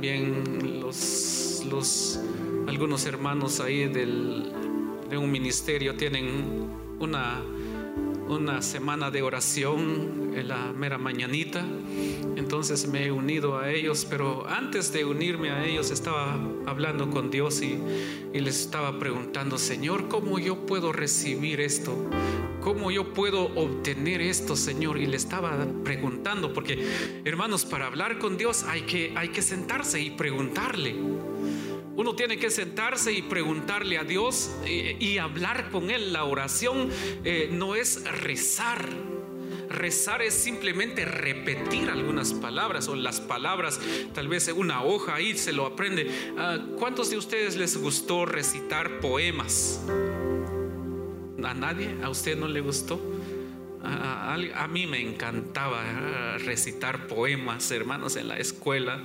también los, los algunos hermanos ahí del, de un ministerio tienen una, una semana de oración en la mera mañanita. Entonces me he unido a ellos, pero antes de unirme a ellos estaba hablando con Dios y, y les estaba preguntando, Señor, ¿cómo yo puedo recibir esto? ¿Cómo yo puedo obtener esto, Señor? Y le estaba preguntando, porque hermanos, para hablar con Dios hay que, hay que sentarse y preguntarle. Uno tiene que sentarse y preguntarle a Dios eh, y hablar con Él. La oración eh, no es rezar. Rezar es simplemente repetir algunas palabras o las palabras, tal vez en una hoja ahí se lo aprende. Ah, ¿Cuántos de ustedes les gustó recitar poemas? ¿A nadie? ¿A usted no le gustó? A, a- mí me encantaba ah, recitar poemas, hermanos, en la escuela,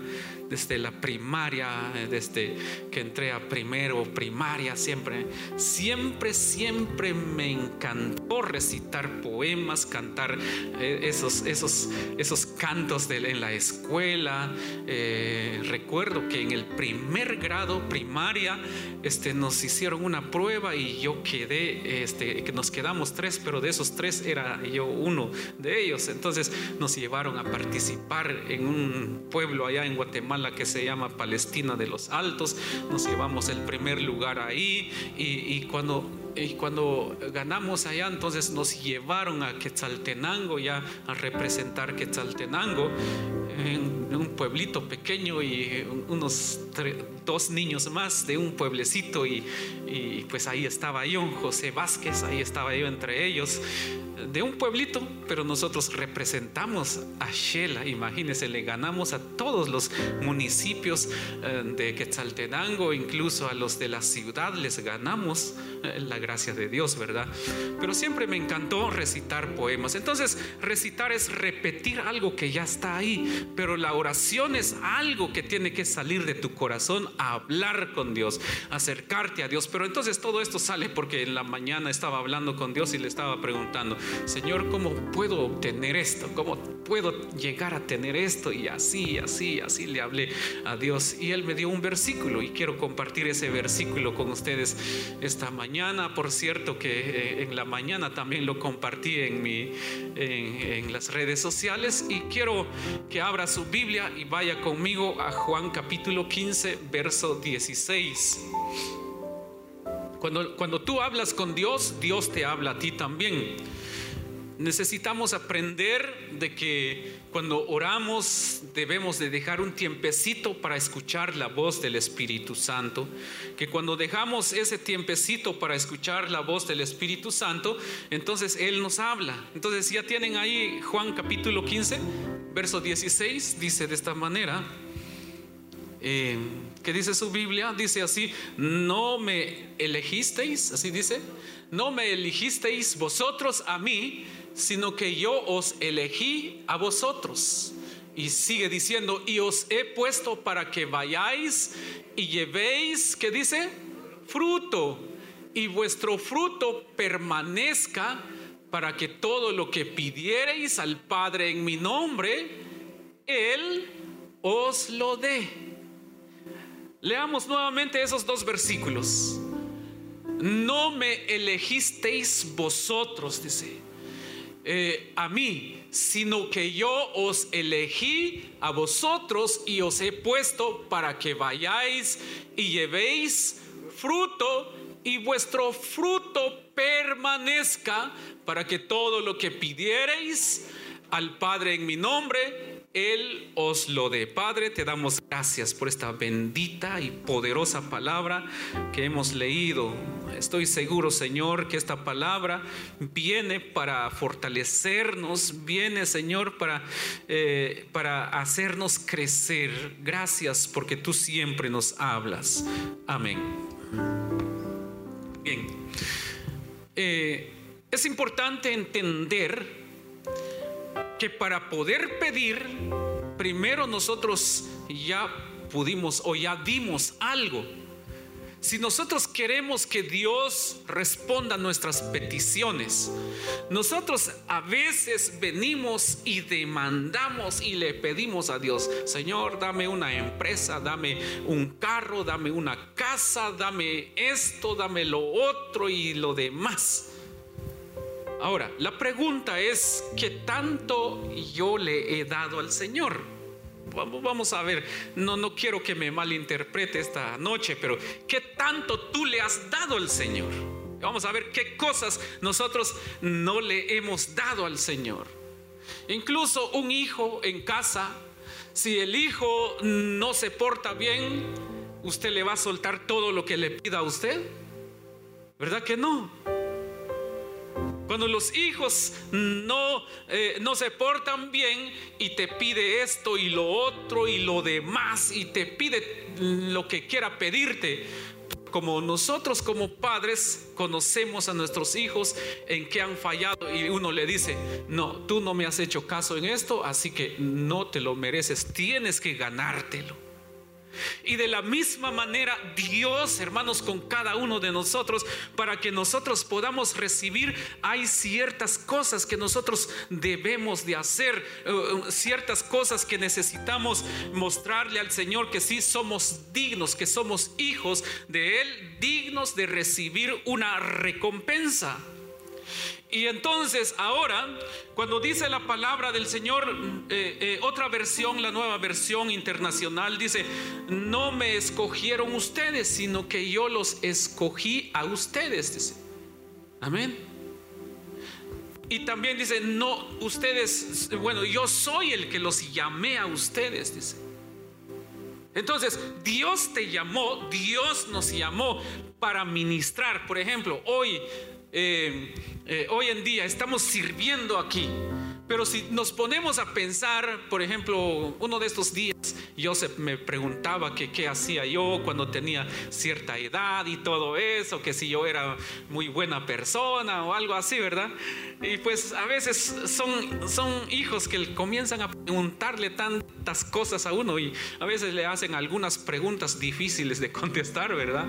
desde la primaria, desde que entré a primero, primaria, siempre, siempre, siempre me encantó recitar poemas, cantar eh, esos, esos, esos cantos en la escuela. Eh, recuerdo que en el primer grado primaria este, nos hicieron una prueba y yo quedé, este, nos quedamos tres, pero de esos tres era yo uno de ellos. Entonces nos llevaron a participar en un pueblo allá en Guatemala que se llama Palestina de los Altos. Nos llevamos el primer lugar ahí y cuando y cuando ganamos allá, entonces nos llevaron a Quetzaltenango ya a representar Quetzaltenango en un pueblito pequeño y unos tre- dos niños más de un pueblecito y, y pues ahí estaba yo, José Vázquez, ahí estaba yo entre ellos de un pueblito, pero nosotros representamos a Shela, imagínense, le ganamos a todos los municipios eh, de Quetzaltenango, incluso a los de la ciudad les ganamos, eh, la gracia de Dios, ¿verdad? Pero siempre me encantó recitar poemas. Entonces, recitar es repetir algo que ya está ahí, pero la oración es algo que tiene que salir de tu corazón hablar con Dios, acercarte a Dios. Pero entonces todo esto sale porque en la mañana estaba hablando con Dios y le estaba preguntando, Señor, ¿cómo puedo obtener esto? ¿Cómo puedo llegar a tener esto? Y así, así, así le hablé a Dios. Y Él me dio un versículo y quiero compartir ese versículo con ustedes esta mañana. Por cierto que eh, en la mañana también lo compartí en, mi, en, las redes sociales. Y quiero que abra su Biblia y vaya conmigo a Juan capítulo 15, verso 16. Cuando, cuando tú hablas con Dios, Dios te habla a ti también. Necesitamos aprender de que cuando oramos debemos de dejar un tiempecito para escuchar la voz del Espíritu Santo. Que cuando dejamos ese tiempecito para escuchar la voz del Espíritu Santo, entonces Él nos habla. Entonces ya tienen ahí Juan capítulo 15, verso 16, dice de esta manera. Eh, ¿Qué dice su Biblia? Dice así, no me elegisteis, así dice, no me elegisteis vosotros a mí, sino que yo os elegí a vosotros Y sigue diciendo, y os he puesto para que vayáis y llevéis, ¿qué dice? Fruto. Y vuestro fruto permanezca para que todo lo que pidiereis al Padre en mi nombre, Él os lo dé. Leamos nuevamente esos dos versículos. No me elegisteis vosotros, dice, eh, a mí, sino que yo os elegí a vosotros y os he puesto para que vayáis y llevéis fruto y vuestro fruto permanezca para que todo lo que pidiereis al Padre en mi nombre, Él os lo dé. Padre, te damos gracias por esta bendita y poderosa palabra que hemos leído. Estoy seguro, Señor, que esta palabra viene para fortalecernos, viene, Señor, para, eh, para hacernos crecer. Gracias porque tú siempre nos hablas. Amén. Bien. Eh, es importante entender que para poder pedir, primero nosotros ya pudimos o ya dimos algo. Si nosotros queremos que Dios responda a nuestras peticiones, nosotros a veces venimos y demandamos y le pedimos a Dios, Señor, dame una empresa, dame un carro, dame una casa, dame esto, dame lo otro y lo demás. Ahora, la pregunta es, ¿qué tanto yo le he dado al Señor? Vamos a ver, no, no quiero que me malinterprete esta noche, pero ¿qué tanto tú le has dado al Señor? Vamos a ver qué cosas nosotros no le hemos dado al Señor. Incluso un hijo en casa, si el hijo no se porta bien, ¿usted le va a soltar todo lo que le pida a usted? ¿Verdad que no? Cuando los hijos no, eh, no se portan bien y te pide esto y lo otro y lo demás y te pide lo que quiera pedirte, como nosotros como padres conocemos a nuestros hijos en que han fallado y uno le dice, no, tú no me has hecho caso en esto, así que no te lo mereces, tienes que ganártelo. Y de la misma manera Dios, hermanos, con cada uno de nosotros, para que nosotros podamos recibir, hay ciertas cosas que nosotros debemos de hacer, eh, ciertas cosas que necesitamos mostrarle al Señor que sí somos dignos, que somos hijos de Él, dignos de recibir una recompensa. Y entonces ahora, cuando dice la palabra del Señor, eh, eh, otra versión, la nueva versión internacional, dice, no me escogieron ustedes, sino que yo los escogí a ustedes. Amén. Y también dice, no, ustedes, bueno, yo soy el que los llamé a ustedes. Entonces, Dios te llamó, Dios nos llamó para ministrar. Por ejemplo, hoy eh, eh, hoy en día estamos sirviendo aquí. Pero si nos ponemos a pensar, por ejemplo, uno de estos días, Joseph me preguntaba que qué hacía yo cuando tenía cierta edad y todo eso, que si yo era muy buena persona o algo así, ¿verdad? Y pues a veces son, son hijos que comienzan a preguntarle tantas cosas a uno y a veces le hacen algunas preguntas difíciles de contestar, ¿verdad?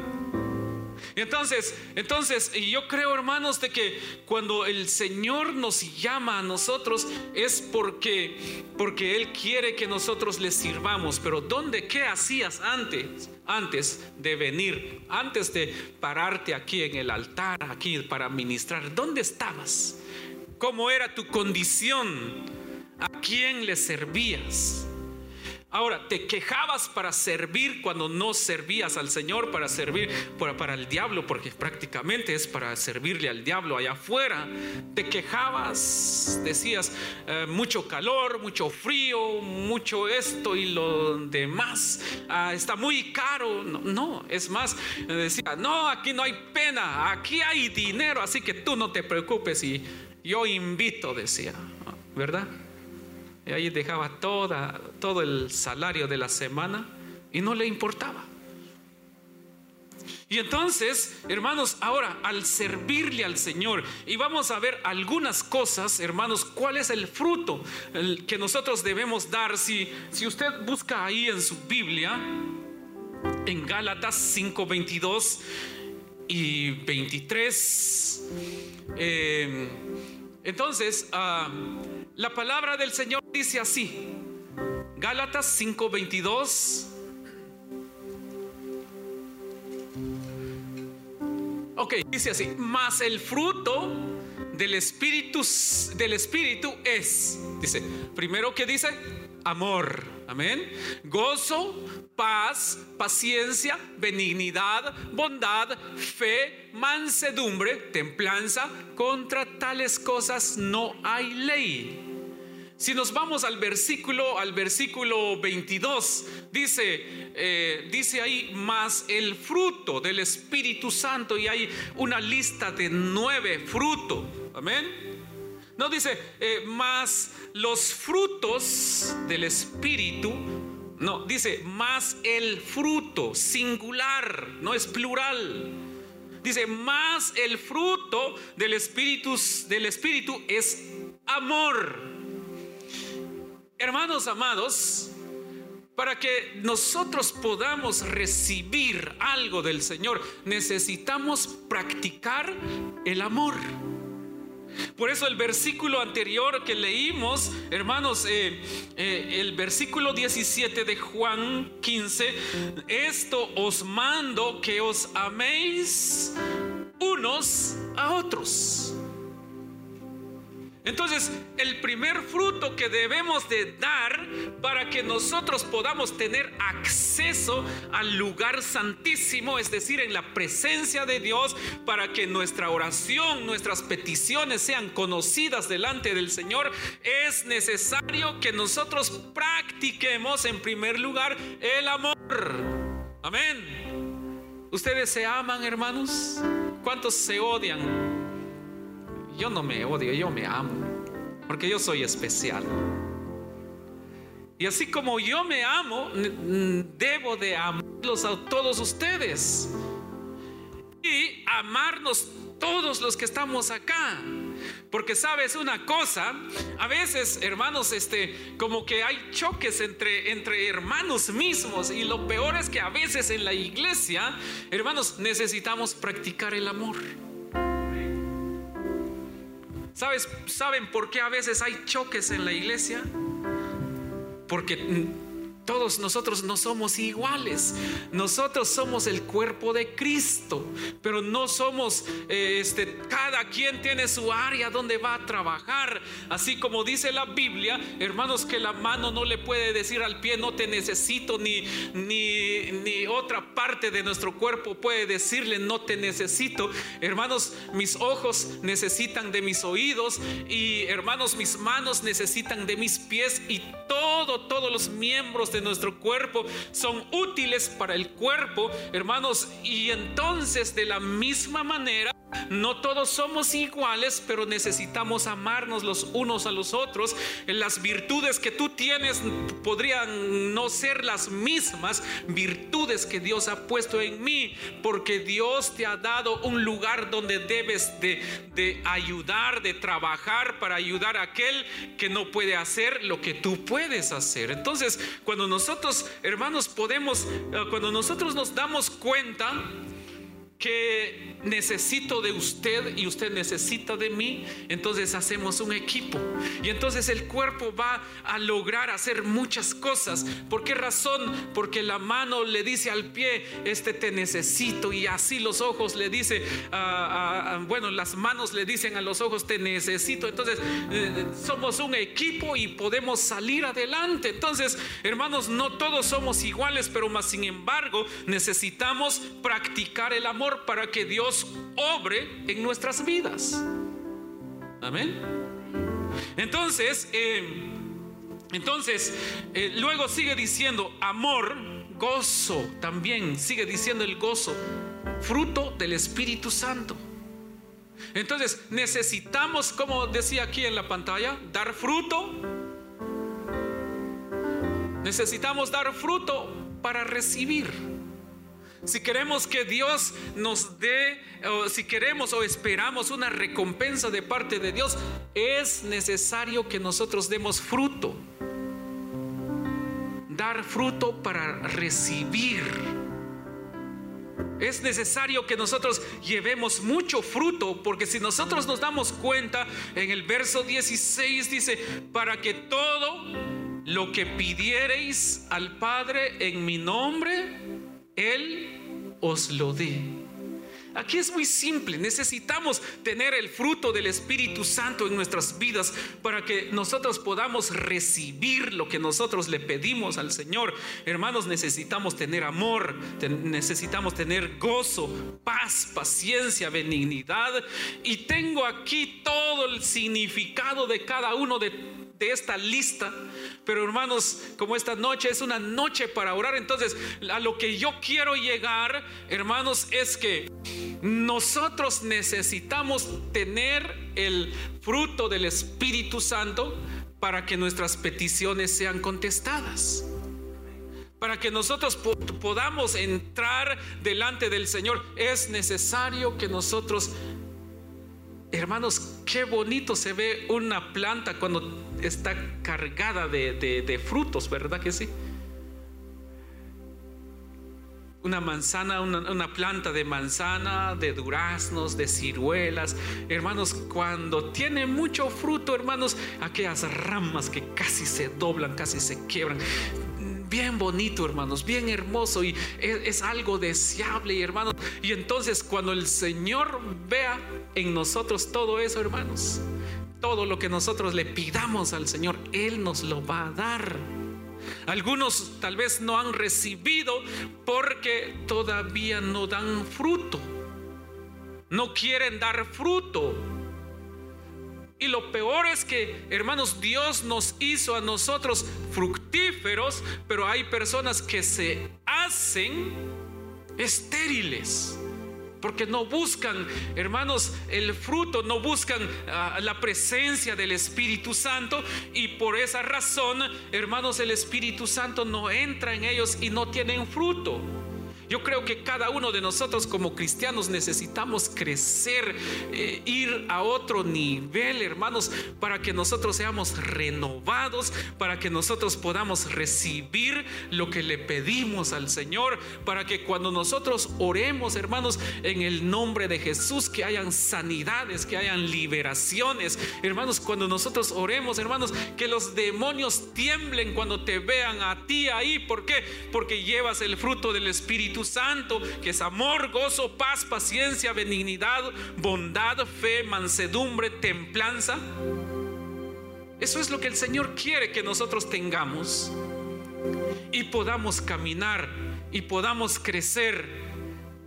Entonces, entonces, yo creo, hermanos, de que cuando el Señor nos llama a nosotros es porque porque él quiere que nosotros le sirvamos. Pero ¿dónde qué hacías antes? Antes de venir, antes de pararte aquí en el altar, aquí para ministrar, ¿dónde estabas? ¿Cómo era tu condición? ¿A quién le servías? Ahora, te quejabas para servir cuando no servías al Señor, para servir para, el diablo, porque prácticamente es para servirle al diablo allá afuera. Te quejabas, decías, eh, mucho calor, mucho frío, mucho esto y lo demás. Ah, está muy caro. No, es más, decía, no, aquí no hay pena, aquí hay dinero, así que tú no te preocupes y yo invito, decía, ¿verdad? Y ahí dejaba toda, todo el salario de la semana y no le importaba. Y entonces, hermanos, ahora al servirle al Señor, y vamos a ver algunas cosas, hermanos, cuál es el fruto que nosotros debemos dar. Si, si usted busca ahí en su Biblia, en Gálatas 5, 22 y 23, eh, entonces, ah, la palabra del Señor dice así, Gálatas 5, 22 Ok, dice así, más el fruto del espíritu, del espíritu es, dice, primero que dice, amor, amén, gozo, paz, paciencia, benignidad, bondad, fe, mansedumbre, templanza, contra tales cosas no hay ley. Si nos vamos al versículo, al versículo 22, dice, eh, dice ahí, más el fruto del Espíritu Santo, y hay una lista de nueve frutos. Amén. No dice, eh, más los frutos del Espíritu. No, dice, más el fruto, singular, no es plural. Dice, más el fruto del Espíritu, del Espíritu es amor Hermanos amados, para que nosotros podamos recibir algo del Señor, necesitamos practicar el amor. Por eso el versículo anterior que leímos, hermanos, eh, eh, el versículo 17 de Juan 15, esto os mando que os améis unos a otros. Entonces, el primer fruto que debemos de dar para que nosotros podamos tener acceso al lugar santísimo, es decir, en la presencia de Dios, para que nuestra oración, nuestras peticiones sean conocidas delante del Señor, es necesario que nosotros practiquemos en primer lugar el amor. Amén. ¿Ustedes se aman, hermanos? ¿Cuántos se odian? Yo no me odio, yo me amo, porque yo soy especial. Y así como yo me amo, debo de amarlos a todos ustedes. Y amarnos todos los que estamos acá. Porque sabes una cosa, a veces, hermanos, este, como que hay choques entre, entre hermanos mismos. Y lo peor es que a veces en la iglesia, hermanos, necesitamos practicar el amor. ¿Sabes, ¿Saben por qué a veces hay choques en la iglesia? Porque todos nosotros no somos iguales. Nosotros somos el cuerpo de Cristo, pero no somos, eh, este, cada quien tiene su área donde va a trabajar. Así como dice la Biblia, hermanos, que la mano no le puede decir al pie, no te necesito, ni, ni, ni otra parte de nuestro cuerpo puede decirle, no te necesito. Hermanos, mis ojos necesitan de mis oídos y hermanos, mis manos necesitan de mis pies y todo, todos los miembros de nuestro cuerpo son útiles para el cuerpo, hermanos, y entonces de la misma manera no todos somos iguales, pero necesitamos amarnos los unos a los otros. Las virtudes que tú tienes podrían no ser las mismas virtudes que Dios ha puesto en mí, porque Dios te ha dado un lugar donde debes de, de ayudar, de trabajar para ayudar a aquel que no puede hacer lo que tú puedes hacer. Entonces, cuando nosotros, hermanos, podemos, eh, cuando nosotros nos damos cuenta, que necesito de usted y usted necesita de mí, entonces hacemos un equipo. Y entonces el cuerpo va a lograr hacer muchas cosas. ¿Por qué razón? Porque la mano le dice al pie, este te necesito. Y así los ojos le dice, bueno, las manos le dicen a los ojos, te necesito. Entonces eh, somos un equipo y podemos salir adelante. Entonces, hermanos, no todos somos iguales, pero más sin embargo necesitamos practicar el amor para que Dios obre en nuestras vidas. Amén. Entonces, eh, entonces, eh, luego sigue diciendo amor, gozo, también sigue diciendo el gozo, fruto del Espíritu Santo. Entonces, necesitamos, como decía aquí en la pantalla, dar fruto. Necesitamos dar fruto para recibir. Si queremos que Dios nos dé, o si queremos o esperamos una recompensa de parte de Dios, es necesario que nosotros demos fruto. Dar fruto para recibir. Es necesario que nosotros llevemos mucho fruto, porque si nosotros nos damos cuenta, en el verso 16 dice, para que todo lo que pidiereis al Padre en mi nombre, Él os lo dé. Aquí es muy simple, necesitamos tener el fruto del Espíritu Santo en nuestras vidas para que nosotros podamos recibir lo que nosotros le pedimos al Señor. Hermanos, necesitamos tener amor, necesitamos tener gozo, paz, paciencia, benignidad. Y tengo aquí todo el significado de cada uno de de esta lista. Pero hermanos, como esta noche es una noche para orar, entonces a lo que yo quiero llegar, hermanos, es que nosotros necesitamos tener el fruto del Espíritu Santo para que nuestras peticiones sean contestadas. Para que nosotros podamos entrar delante del Señor, es necesario que nosotros Hermanos, qué bonito se ve una planta cuando está cargada de, frutos, ¿verdad que sí? Una manzana, una, planta de manzana, de duraznos, de ciruelas. Hermanos, cuando tiene mucho fruto, hermanos, aquellas ramas que casi se doblan, casi se quiebran bien bonito, hermanos, bien hermoso y es, algo deseable, hermanos. Y entonces cuando el Señor vea en nosotros todo eso, hermanos, todo lo que nosotros le pidamos al Señor, Él nos lo va a dar. Algunos tal vez no han recibido porque todavía no dan fruto. No quieren dar fruto. Y lo peor es que, hermanos, Dios nos hizo a nosotros fructíferos, pero hay personas que se hacen estériles. Porque no buscan, hermanos, el fruto, no buscan ah, la presencia del Espíritu Santo. Y por esa razón, hermanos, el Espíritu Santo no entra en ellos y no tienen fruto. Yo creo que cada uno de nosotros como cristianos necesitamos crecer, eh, ir a otro nivel, hermanos, para que nosotros seamos renovados, para que nosotros podamos recibir lo que le pedimos al Señor, para que cuando nosotros oremos, hermanos, en el nombre de Jesús, que hayan sanidades, que hayan liberaciones, hermanos, cuando nosotros oremos, hermanos, que los demonios tiemblen cuando te vean a ti ahí. ¿Por qué? Porque llevas el fruto del Espíritu Santo, que es amor, gozo, paz, paciencia, benignidad, bondad, fe, mansedumbre, templanza. Eso es lo que el Señor quiere que nosotros tengamos y podamos caminar y podamos crecer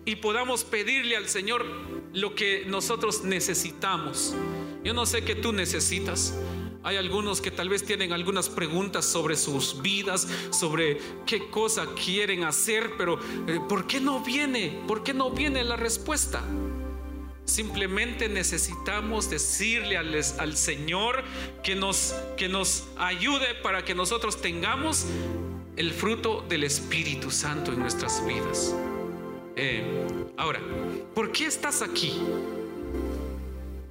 y podamos pedirle al Señor lo que nosotros necesitamos. Yo no sé qué tú necesitas. Hay algunos que tal vez tienen algunas preguntas sobre sus vidas, sobre qué cosa quieren hacer, pero eh, ¿por qué no viene? ¿Por qué no viene la respuesta? Simplemente necesitamos decirle al, Señor que nos, que nos ayude para que nosotros tengamos el fruto del Espíritu Santo en nuestras vidas. Eh, ahora, ¿por qué estás aquí?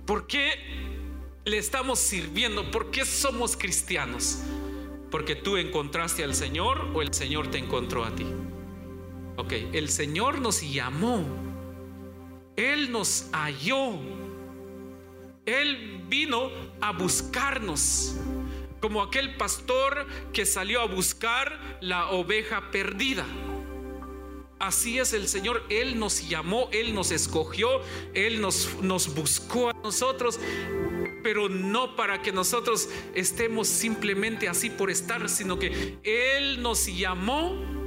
¿Por qué le estamos sirviendo? ¿Por qué somos cristianos? ¿Porque tú encontraste al Señor o el Señor te encontró a ti? Ok, el Señor nos llamó. Él nos halló. Él vino a buscarnos. Como aquel pastor que salió a buscar la oveja perdida. Así es el Señor, Él nos llamó, Él nos escogió, Él nos, nos buscó a nosotros pero no para que nosotros estemos simplemente así por estar, sino que Él nos llamó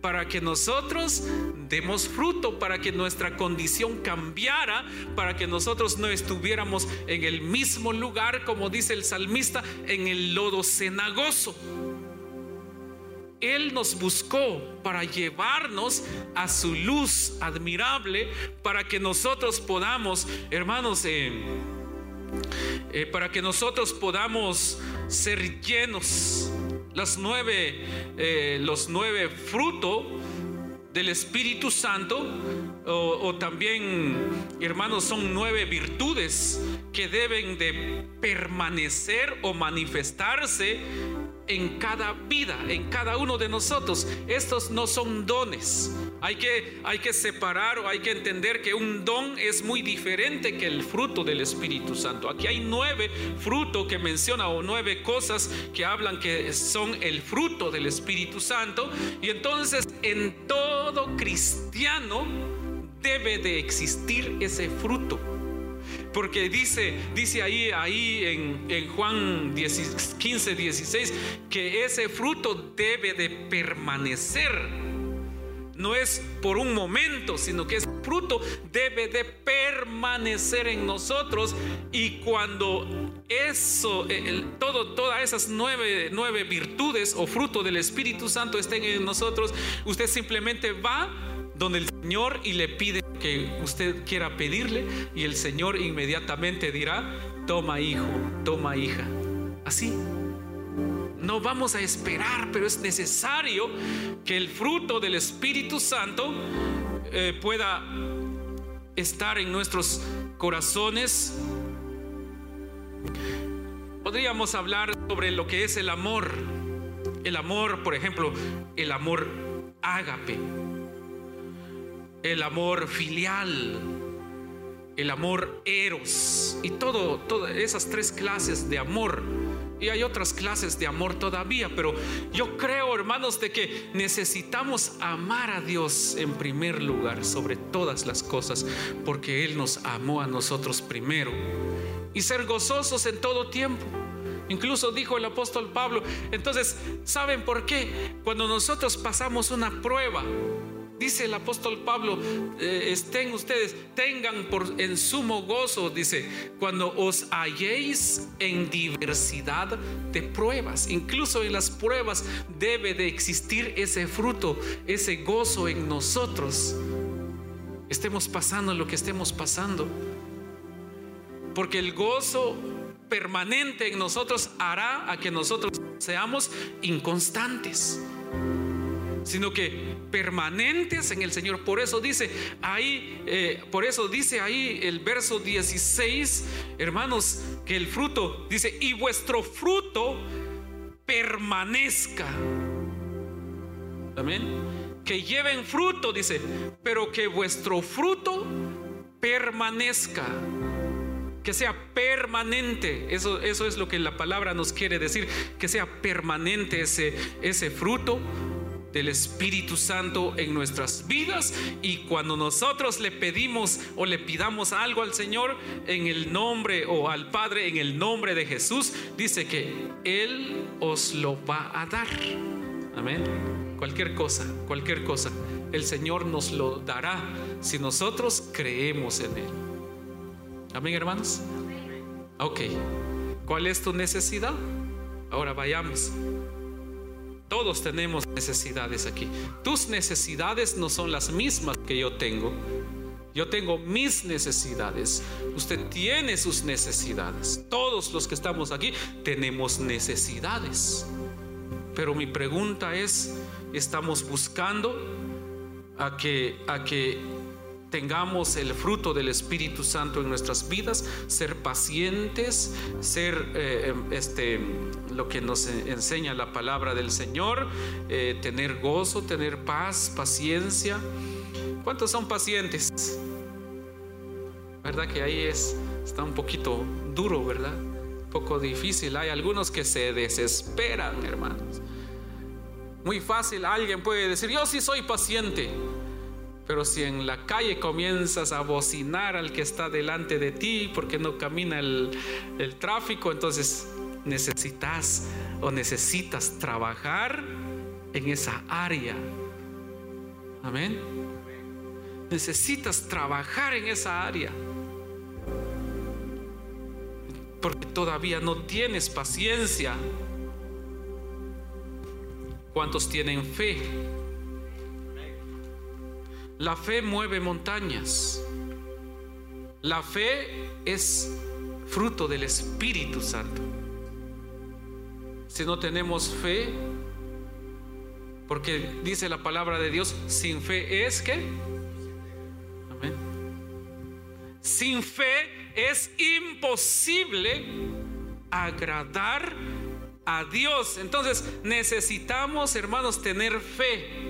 para que nosotros demos fruto, para que nuestra condición cambiara, para que nosotros no estuviéramos en el mismo lugar, como dice el salmista, en el lodo cenagoso. Él nos buscó para llevarnos a su luz admirable, para que nosotros podamos, hermanos, eh, eh, para que nosotros podamos ser llenos. Las nueve, eh, los nueve frutos del Espíritu Santo, o, también, hermanos, son nueve virtudes que deben de permanecer o manifestarse en cada vida, en cada uno de nosotros. Estos no son dones. Hay que, hay que separar o hay que entender que un don es muy diferente que el fruto del Espíritu Santo. Aquí hay nueve frutos que menciona o nueve cosas que hablan que son el fruto del Espíritu Santo. Y entonces en todo cristiano debe de existir ese fruto. Porque dice, dice ahí, ahí en, Juan 15, 16, que ese fruto debe de permanecer. No es por un momento, sino que ese fruto debe de permanecer en nosotros. Y cuando eso, todo, todas esas nueve, nueve virtudes o fruto del Espíritu Santo estén en nosotros, usted simplemente va donde el Señor y le pide que usted quiera pedirle y el Señor inmediatamente dirá, toma hijo, toma hija. Así. No vamos a esperar, pero es necesario que el fruto del Espíritu Santo eh, pueda estar en nuestros corazones. Podríamos hablar sobre lo que es el amor. El amor, por ejemplo, el amor ágape el amor filial, el amor eros y todas esas tres clases de amor. Y hay otras clases de amor todavía, pero yo creo, hermanos, de que necesitamos amar a Dios en primer lugar sobre todas las cosas, porque Él nos amó a nosotros primero. Y ser gozosos en todo tiempo. Incluso dijo el apóstol Pablo, entonces, ¿saben por qué? Cuando nosotros pasamos una prueba, Dice el apóstol Pablo, eh, estén ustedes, tengan por en sumo gozo, dice, cuando os halléis en diversidad de pruebas. Incluso en las pruebas debe de existir ese fruto, ese gozo en nosotros. Estemos pasando lo que estemos pasando. Porque el gozo permanente en nosotros hará a que nosotros seamos inconstantes sino que permanentes en el Señor. Por eso dice ahí, eh, por eso dice ahí el verso 16, hermanos, que el fruto dice, y vuestro fruto permanezca. Amén. Que lleven fruto, dice, pero que vuestro fruto permanezca que sea permanente. Eso, eso es lo que la palabra nos quiere decir, que sea permanente ese, ese fruto del Espíritu Santo en nuestras vidas y cuando nosotros le pedimos o le pidamos algo al Señor en el nombre o al Padre en el nombre de Jesús, dice que Él os lo va a dar. Amén. Cualquier cosa, cualquier cosa, el Señor nos lo dará si nosotros creemos en Él. Amén, hermanos. Ok. ¿Cuál es tu necesidad? Ahora vayamos. Todos tenemos necesidades aquí. Tus necesidades no son las mismas que yo tengo. Yo tengo mis necesidades. Usted tiene sus necesidades. Todos los que estamos aquí tenemos necesidades. Pero mi pregunta es, ¿estamos buscando a que, a que tengamos el fruto del Espíritu Santo en nuestras vidas, ser pacientes, ser eh, este, lo que nos enseña la palabra del Señor, eh, tener gozo, tener paz, paciencia. ¿Cuántos son pacientes? ¿Verdad que ahí es, está un poquito duro, verdad? Un poco difícil. Hay algunos que se desesperan, hermanos. Muy fácil, alguien puede decir, yo sí soy paciente. Pero si en la calle comienzas a bocinar al que está delante de ti porque no camina el, tráfico, entonces necesitas o necesitas trabajar en esa área. Amén. Necesitas trabajar en esa área. Porque todavía no tienes paciencia. ¿Cuántos tienen fe? La fe mueve montañas. La fe es fruto del Espíritu Santo. Si no tenemos fe, Porque dice la palabra de Dios, sin fe es que... Sin fe es imposible agradar a Dios. Entonces necesitamos, hermanos, tener fe.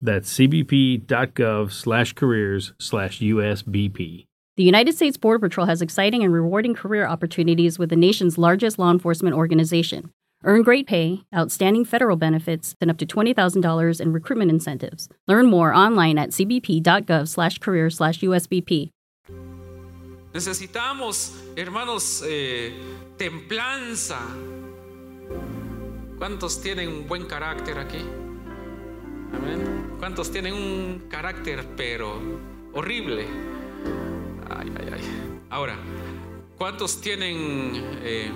That's cbp.gov/careers/usbp. The United States Border Patrol has exciting and rewarding career opportunities with the nation's largest law enforcement organization. Earn great pay, outstanding federal benefits, and up to $20,000 in recruitment incentives. Learn more online at cbp.gov/career/usbp. Necesitamos, hermanos, eh, templanza. ¿Cuántos tienen un buen carácter aquí? ¿Cuántos tienen un carácter pero horrible? Ay, ay, ay. Ahora, ¿cuántos tienen... eh,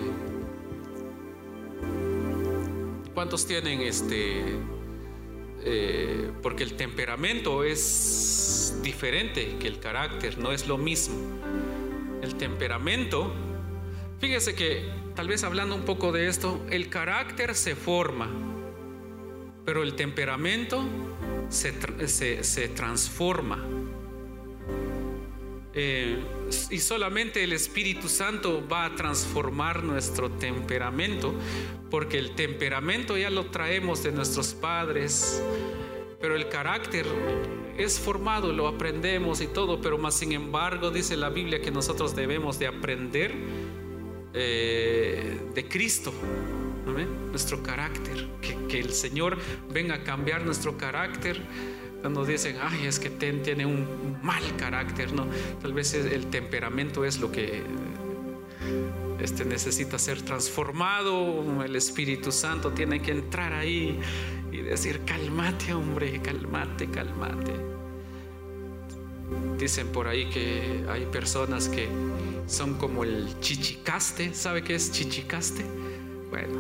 ¿Cuántos tienen este... eh, porque el temperamento es diferente que el carácter, no es lo mismo. El temperamento, fíjese que tal vez hablando un poco de esto, el carácter se forma, pero el temperamento se, se transforma. Eh, y solamente el Espíritu Santo va a transformar nuestro temperamento, porque el temperamento ya lo traemos de nuestros padres, pero el carácter es formado, lo aprendemos y todo, pero más sin embargo dice la Biblia que nosotros debemos de aprender eh, de Cristo, nuestro carácter, que, que el Señor venga a cambiar nuestro carácter. Cuando dicen, ay, es que ten- tiene un mal carácter, no, tal vez el temperamento es lo que este necesita ser transformado, el Espíritu Santo tiene que entrar ahí y decir, cálmate hombre, cálmate, cálmate. Dicen por ahí que hay personas que son como el chichicaste, ¿sabe qué es chichicaste? Bueno,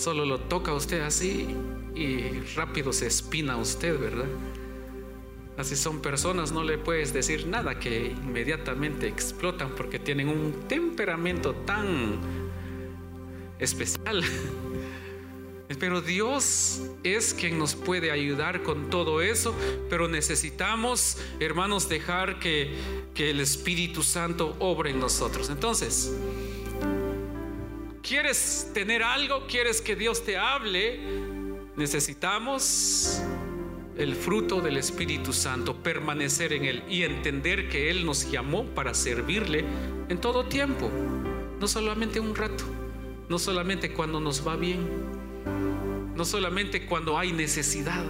solo lo toca usted así y rápido se espina usted, ¿verdad? Así son personas, no le puedes decir nada que inmediatamente explotan porque tienen un temperamento tan especial. Pero Dios es quien nos puede ayudar con todo eso, pero necesitamos, hermanos, dejar que, que el Espíritu Santo obre en nosotros. Entonces, ¿quieres tener algo? ¿Quieres que Dios te hable? Necesitamos el fruto del Espíritu Santo, permanecer en Él y entender que Él nos llamó para servirle en todo tiempo, no solamente un rato, no solamente cuando nos va bien, no solamente cuando hay necesidad.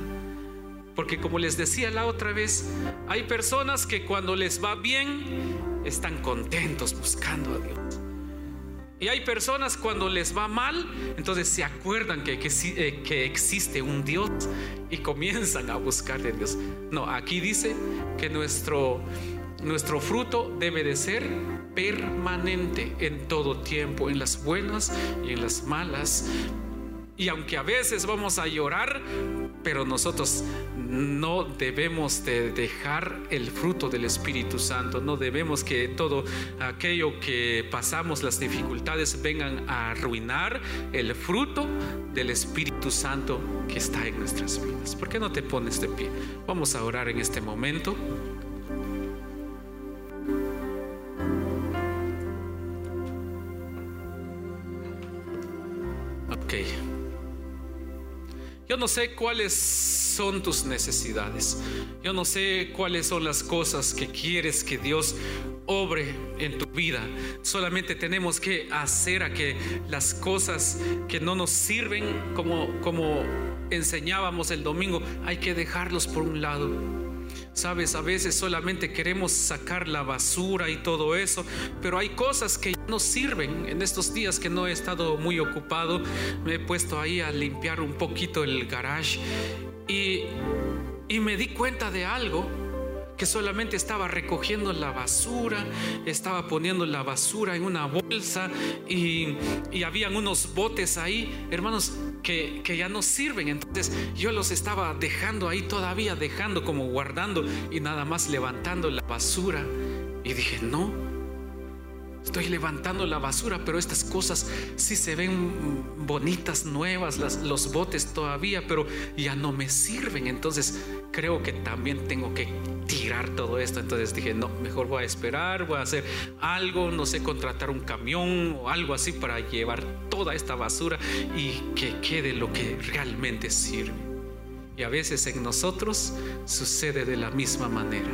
Porque como les decía la otra vez, hay personas que cuando les va bien están contentos buscando a Dios. Y hay personas cuando les va mal, entonces se acuerdan que, eh, que existe un Dios y comienzan a buscar de Dios. No, aquí dice que nuestro, nuestro fruto debe de ser permanente en todo tiempo, en las buenas y en las malas. Y aunque a veces vamos a llorar, pero nosotros no debemos de dejar el fruto del Espíritu Santo, no debemos que todo aquello que pasamos, las dificultades, vengan a arruinar el fruto del Espíritu Santo que está en nuestras vidas. ¿Por qué no te pones de pie? Vamos a orar en este momento. Ok. Yo no sé cuáles son tus necesidades. Yo no sé cuáles son las cosas que quieres que Dios obre en tu vida. Solamente tenemos que hacer a que las cosas que no nos sirven como como enseñábamos el domingo, hay que dejarlos por un lado. Sabes, a veces solamente queremos sacar la basura y todo eso, pero hay cosas que no sirven. En estos días que no he estado muy ocupado, me he puesto ahí a limpiar un poquito el garage y, Y me di cuenta de algo que solamente estaba recogiendo la basura, estaba poniendo la basura en una bolsa y, y habían unos botes ahí, hermanos, que, que, ya no sirven. Entonces yo los estaba dejando ahí todavía, dejando como guardando y nada más levantando la basura. Y dije, no, estoy levantando la basura, pero estas cosas sí se ven bonitas, nuevas, las, los botes todavía, pero ya no me sirven. Entonces creo que también tengo que tirar todo esto. Entonces dije, no, mejor voy a esperar, voy a hacer algo, no sé, contratar un camión o algo así para llevar toda esta basura y que quede lo que realmente sirve. Y a veces en nosotros sucede de la misma manera.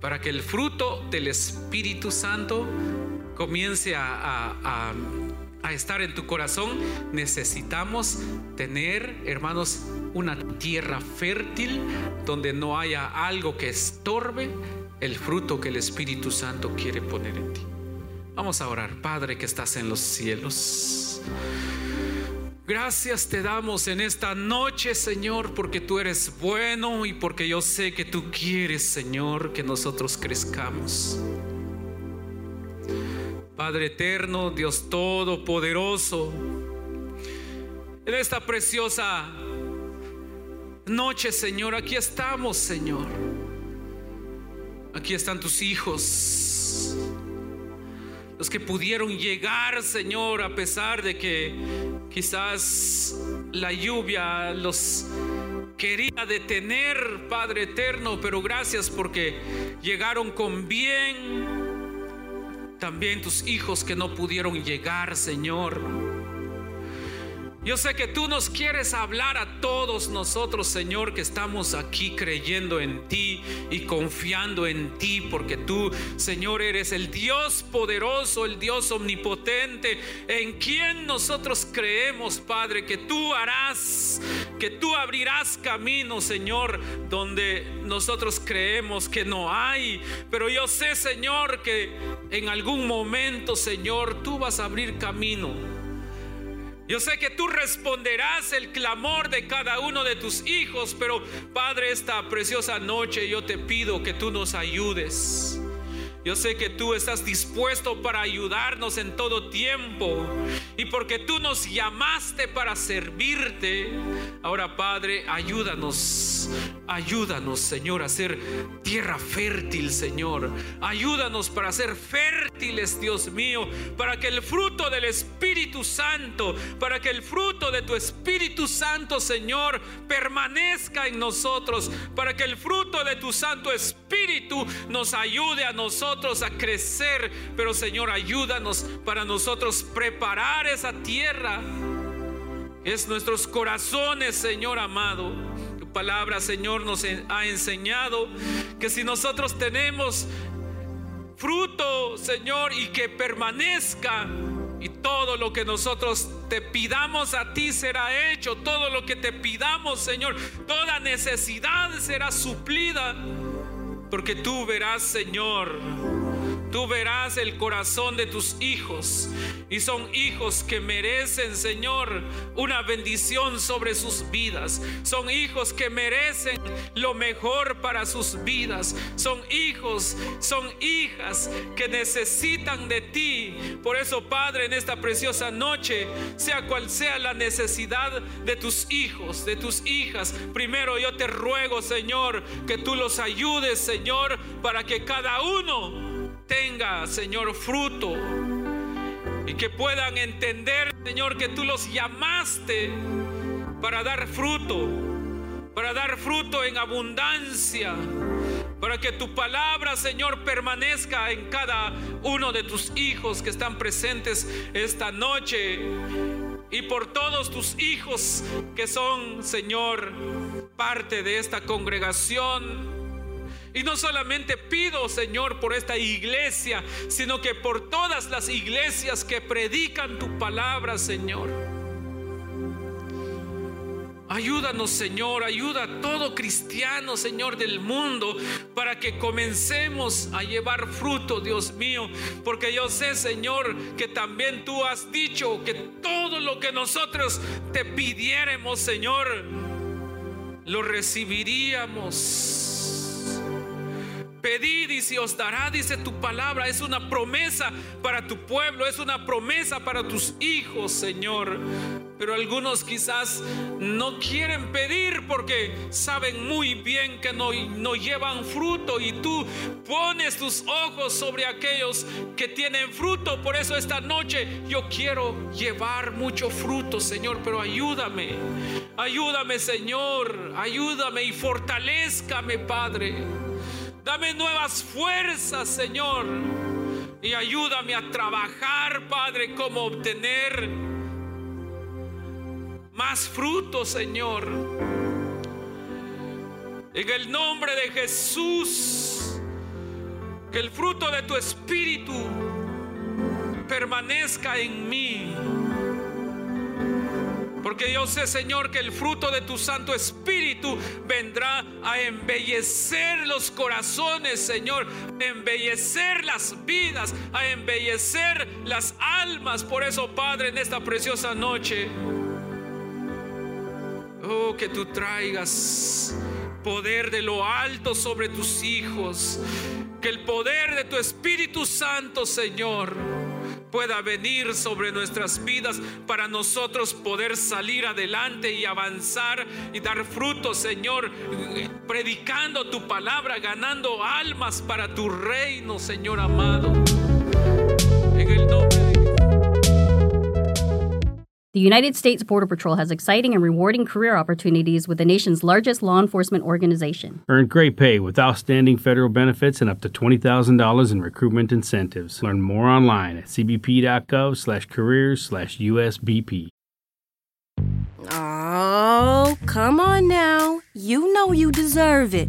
Para que el fruto del Espíritu Santo comience a, estar en tu corazón, necesitamos tener, hermanos, una tierra fértil donde no haya algo que estorbe el fruto que el Espíritu Santo quiere poner en ti. Vamos a orar, Padre que estás en los cielos. Gracias te damos en esta noche, Señor, porque tú eres bueno y porque yo sé que tú quieres, Señor, que nosotros crezcamos. Padre eterno, Dios todopoderoso, en esta preciosa noche, Señor, aquí estamos, Señor. Aquí están tus hijos, los que pudieron llegar, Señor, a pesar de que quizás la lluvia los quería detener, Padre eterno, pero gracias porque llegaron con bien. También tus hijos que no pudieron llegar, Señor. Yo sé que tú nos quieres hablar a todos nosotros, Señor, que estamos aquí creyendo en ti y confiando en ti, porque tú, Señor, eres el Dios poderoso, el Dios omnipotente, en quien nosotros creemos, Padre, que tú harás, que tú abrirás camino, Señor, donde nosotros creemos que no hay. Pero yo sé, Señor, que en algún momento, Señor, tú vas a abrir camino. Yo sé que tú responderás el clamor de cada uno de tus hijos, pero Padre, esta preciosa noche yo te pido que tú nos ayudes. Yo sé que tú estás dispuesto para ayudarnos en todo tiempo. Y porque tú nos llamaste para servirte, ahora Padre, ayúdanos. Ayúdanos, Señor, a ser tierra fértil, Señor. Ayúdanos para ser fértiles, Dios mío, para que el fruto del Espíritu Santo, para que el fruto de tu Espíritu Santo, Señor, permanezca en nosotros, para que el fruto de tu Santo Espíritu nos ayude a nosotros a crecer. Pero, Señor, ayúdanos para nosotros preparar esa tierra. Es nuestros corazones, Señor amado palabra, Señor, nos ha enseñado que si nosotros tenemos fruto, Señor, y que permanezca, y todo lo que nosotros te pidamos a ti será hecho, todo lo que te pidamos, Señor, toda necesidad será suplida, porque tú verás, Señor, Tú verás el corazón de tus hijos y son hijos que merecen, Señor, una bendición sobre sus vidas. Son hijos que merecen lo mejor para sus vidas. Son hijos, son hijas que necesitan de ti. Por eso, Padre, en esta preciosa noche, sea cual sea la necesidad de tus hijos, de tus hijas, primero yo te ruego, Señor, que tú los ayudes, Señor, para que cada uno tenga, Señor, fruto. Y que puedan entender, Señor, que tú los llamaste para dar fruto, para dar fruto en abundancia, para que tu palabra, Señor, permanezca en cada uno de tus hijos que están presentes esta noche. Y por todos tus hijos que son, Señor, parte de esta congregación y no solamente pido, Señor, por esta iglesia, sino que por todas las iglesias que predican tu palabra, Señor. Ayúdanos, Señor, ayuda a todo cristiano, Señor, del mundo, para que comencemos a llevar fruto, Dios mío, porque yo sé, Señor, que también tú has dicho que todo lo que nosotros te pidiéramos, Señor, lo recibiríamos. Pedid y se os dará, dice tu palabra. Es una promesa para tu pueblo, es una promesa para tus hijos, Señor. Pero algunos quizás no quieren pedir porque saben muy bien que no, no llevan fruto y tú pones tus ojos sobre aquellos que tienen fruto. Por eso esta noche yo quiero llevar mucho fruto, Señor, pero ayúdame. Ayúdame, Señor. Ayúdame y fortalezcame, Padre. Dame nuevas fuerzas, Señor. Y ayúdame a trabajar, Padre, como obtener más fruto, Señor. En el nombre de Jesús, que el fruto de tu Espíritu permanezca en mí porque yo sé, Señor, que el fruto de tu Santo Espíritu vendrá a embellecer los corazones, Señor, a embellecer las vidas, a embellecer las almas. Por eso, Padre, en esta preciosa noche, oh, que tú traigas poder de lo alto sobre tus hijos, que el poder de tu Espíritu Santo, Señor, pueda venir sobre nuestras vidas para nosotros poder salir adelante y avanzar y dar fruto, Señor, predicando tu palabra, ganando almas para tu reino, Señor amado. En el nombre The United States Border Patrol has exciting and rewarding career opportunities with the nation's largest law enforcement organization. Earn great pay with outstanding federal benefits and up to $20,000 in recruitment incentives. Learn more online at cbp.gov slash careers slash USBP. Oh, come on now. You know you deserve it.